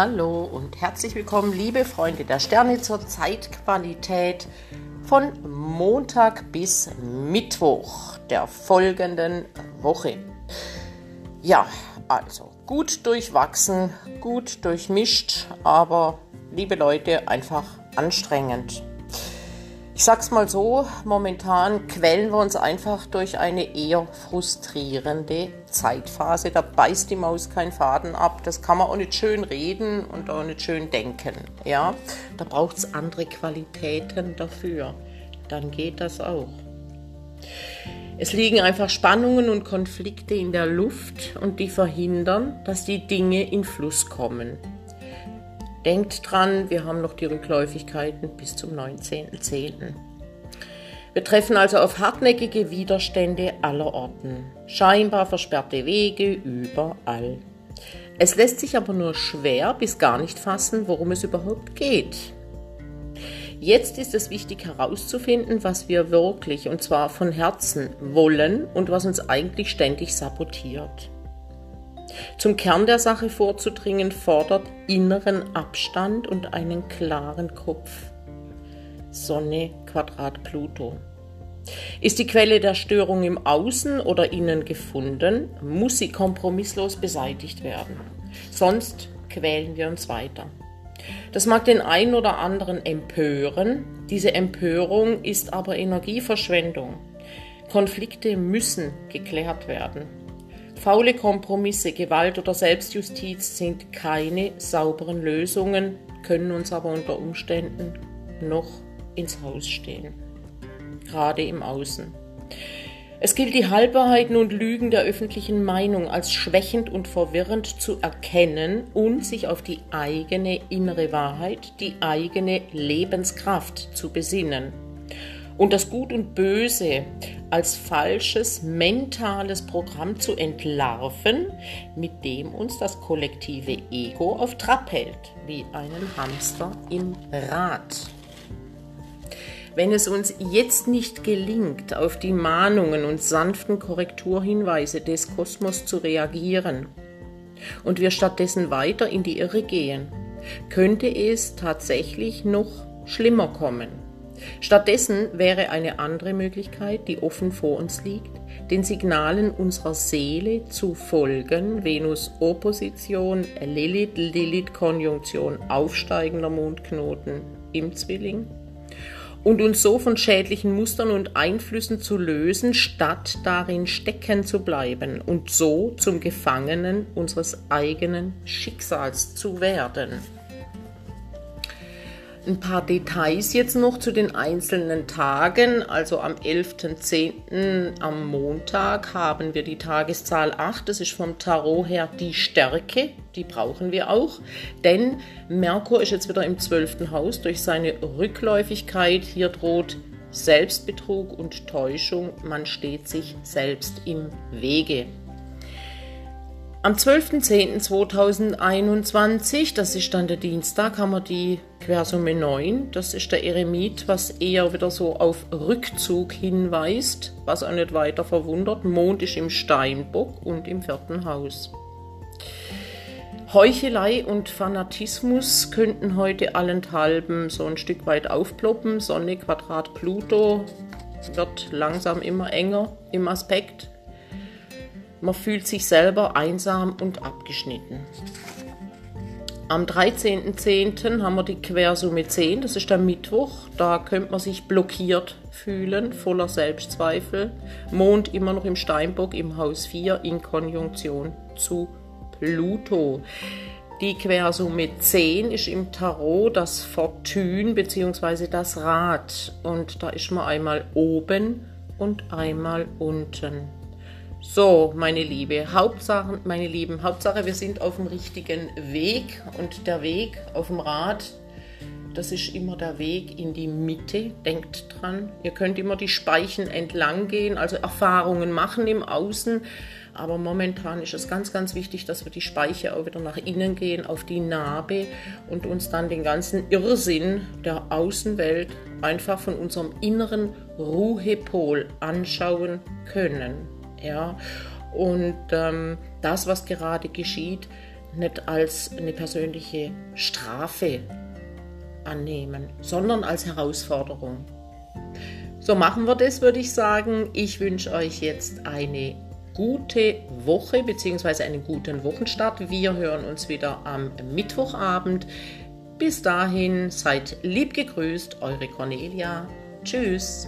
Hallo und herzlich willkommen, liebe Freunde der Sterne zur Zeitqualität von Montag bis Mittwoch der folgenden Woche. Ja, also gut durchwachsen, gut durchmischt, aber liebe Leute, einfach anstrengend. Ich sag's mal so, momentan quälen wir uns einfach durch eine eher frustrierende Zeitphase. Da beißt die Maus keinen Faden ab. Das kann man auch nicht schön reden und auch nicht schön denken. Ja, da braucht es andere Qualitäten dafür. Dann geht das auch. Es liegen einfach Spannungen und Konflikte in der Luft und die verhindern, dass die Dinge in Fluss kommen. Denkt dran, wir haben noch die Rückläufigkeiten bis zum 19.10. Wir treffen also auf hartnäckige Widerstände aller Orten, scheinbar versperrte Wege überall. Es lässt sich aber nur schwer bis gar nicht fassen, worum es überhaupt geht. Jetzt ist es wichtig herauszufinden, was wir wirklich, und zwar von Herzen, wollen und was uns eigentlich ständig sabotiert. Zum Kern der Sache vorzudringen fordert inneren Abstand und einen klaren Kopf. Sonne Quadrat Pluto. Ist die Quelle der Störung im Außen oder Innen gefunden, muss sie kompromisslos beseitigt werden. Sonst quälen wir uns weiter. Das mag den einen oder anderen empören, diese Empörung ist aber Energieverschwendung. Konflikte müssen geklärt werden. Faule Kompromisse, Gewalt oder Selbstjustiz sind keine sauberen Lösungen, können uns aber unter Umständen noch ins Haus stehen, gerade im Außen. Es gilt die Halbwahrheiten und Lügen der öffentlichen Meinung als schwächend und verwirrend zu erkennen und sich auf die eigene innere Wahrheit, die eigene Lebenskraft zu besinnen und das Gut und Böse als falsches mentales Programm zu entlarven, mit dem uns das kollektive Ego auf Trab hält, wie einen Hamster im Rad. Wenn es uns jetzt nicht gelingt, auf die Mahnungen und sanften Korrekturhinweise des Kosmos zu reagieren und wir stattdessen weiter in die Irre gehen, könnte es tatsächlich noch schlimmer kommen. Stattdessen wäre eine andere Möglichkeit, die offen vor uns liegt, den Signalen unserer Seele zu folgen, Venus Opposition, Lilith, Lilith Konjunktion, aufsteigender Mondknoten im Zwilling und uns so von schädlichen Mustern und Einflüssen zu lösen, statt darin stecken zu bleiben und so zum Gefangenen unseres eigenen Schicksals zu werden. Ein paar Details jetzt noch zu den einzelnen Tagen. Also am 11.10. am Montag haben wir die Tageszahl 8. Das ist vom Tarot her die Stärke. Die brauchen wir auch. Denn Merkur ist jetzt wieder im 12. Haus durch seine Rückläufigkeit. Hier droht Selbstbetrug und Täuschung. Man steht sich selbst im Wege. Am 12.10.2021, das ist dann der Dienstag, haben wir die Quersumme 9. Das ist der Eremit, was eher wieder so auf Rückzug hinweist, was auch nicht weiter verwundert. Mond ist im Steinbock und im vierten Haus. Heuchelei und Fanatismus könnten heute allenthalben so ein Stück weit aufploppen. Sonne, Quadrat, Pluto wird langsam immer enger im Aspekt. Man fühlt sich selber einsam und abgeschnitten. Am 13.10. haben wir die Quersumme 10, das ist der Mittwoch. Da könnte man sich blockiert fühlen, voller Selbstzweifel. Mond immer noch im Steinbock im Haus 4 in Konjunktion zu Pluto. Die Quersumme 10 ist im Tarot das Fortune bzw. das Rad. Und da ist man einmal oben und einmal unten. So, meine Liebe, Hauptsache, meine Lieben, Hauptsache, wir sind auf dem richtigen Weg und der Weg auf dem Rad, das ist immer der Weg in die Mitte. Denkt dran, ihr könnt immer die Speichen entlang gehen, also Erfahrungen machen im Außen. Aber momentan ist es ganz, ganz wichtig, dass wir die Speiche auch wieder nach innen gehen, auf die Narbe und uns dann den ganzen Irrsinn der Außenwelt einfach von unserem inneren Ruhepol anschauen können. Ja? Und ähm, das, was gerade geschieht, nicht als eine persönliche Strafe annehmen, sondern als Herausforderung. So machen wir das, würde ich sagen. Ich wünsche euch jetzt eine gute Woche bzw. einen guten Wochenstart. Wir hören uns wieder am Mittwochabend. Bis dahin seid lieb gegrüßt, eure Cornelia. Tschüss.